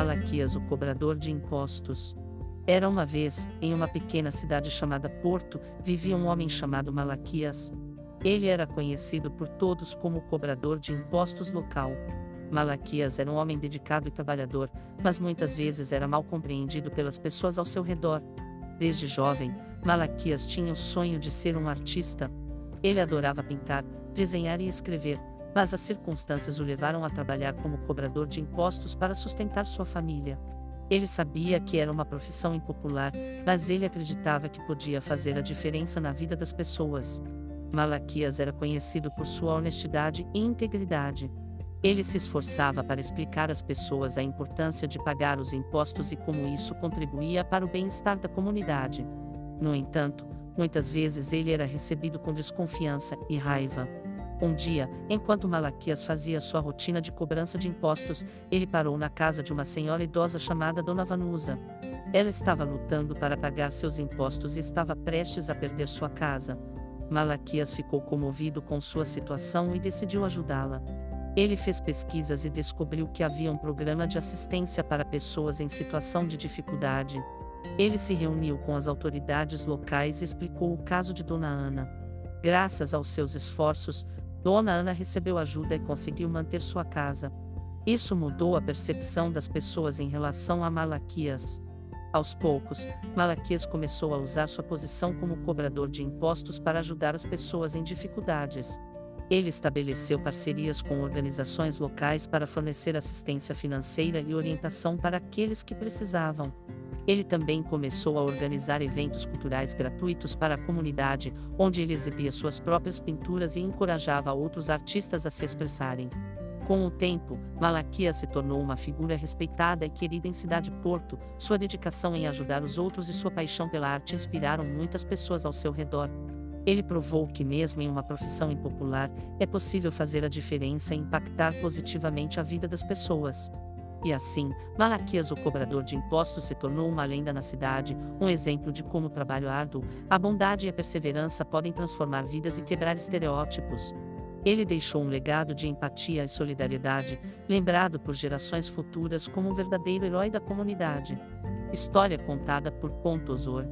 Malaquias, o cobrador de impostos. Era uma vez, em uma pequena cidade chamada Porto, vivia um homem chamado Malaquias. Ele era conhecido por todos como o cobrador de impostos local. Malaquias era um homem dedicado e trabalhador, mas muitas vezes era mal compreendido pelas pessoas ao seu redor. Desde jovem, Malaquias tinha o sonho de ser um artista. Ele adorava pintar, desenhar e escrever, mas as circunstâncias o levaram a trabalhar como cobrador de impostos para sustentar sua família. Ele sabia que era uma profissão impopular, mas ele acreditava que podia fazer a diferença na vida das pessoas. Malaquias era conhecido por sua honestidade e integridade. Ele se esforçava para explicar às pessoas a importância de pagar os impostos e como isso contribuía para o bem-estar da comunidade. No entanto, muitas vezes ele era recebido com desconfiança e raiva. Um dia, enquanto Malaquias fazia sua rotina de cobrança de impostos, ele parou na casa de uma senhora idosa chamada Dona Vanusa. Ela estava lutando para pagar seus impostos e estava prestes a perder sua casa. Malaquias ficou comovido com sua situação e decidiu ajudá-la. Ele fez pesquisas e descobriu que havia um programa de assistência para pessoas em situação de dificuldade. Ele se reuniu com as autoridades locais e explicou o caso de Dona Ana. Graças aos seus esforços, Dona Ana recebeu ajuda e conseguiu manter sua casa. Isso mudou a percepção das pessoas em relação a Malaquias. Aos poucos, Malaquias começou a usar sua posição como cobrador de impostos para ajudar as pessoas em dificuldades. Ele estabeleceu parcerias com organizações locais para fornecer assistência financeira e orientação para aqueles que precisavam. Ele também começou a organizar eventos culturais gratuitos para a comunidade, onde ele exibia suas próprias pinturas e encorajava outros artistas a se expressarem. Com o tempo, Malaquias se tornou uma figura respeitada e querida em Cidade Porto. Sua dedicação em ajudar os outros e sua paixão pela arte inspiraram muitas pessoas ao seu redor. Ele provou que, mesmo em uma profissão impopular, é possível fazer a diferença e impactar positivamente a vida das pessoas. E assim, Malaquias, o cobrador de impostos, se tornou uma lenda na cidade, um exemplo de como o trabalho árduo, a bondade e a perseverança podem transformar vidas e quebrar estereótipos. Ele deixou um legado de empatia e solidariedade, lembrado por gerações futuras como um verdadeiro herói da comunidade. História contada por Pontosor.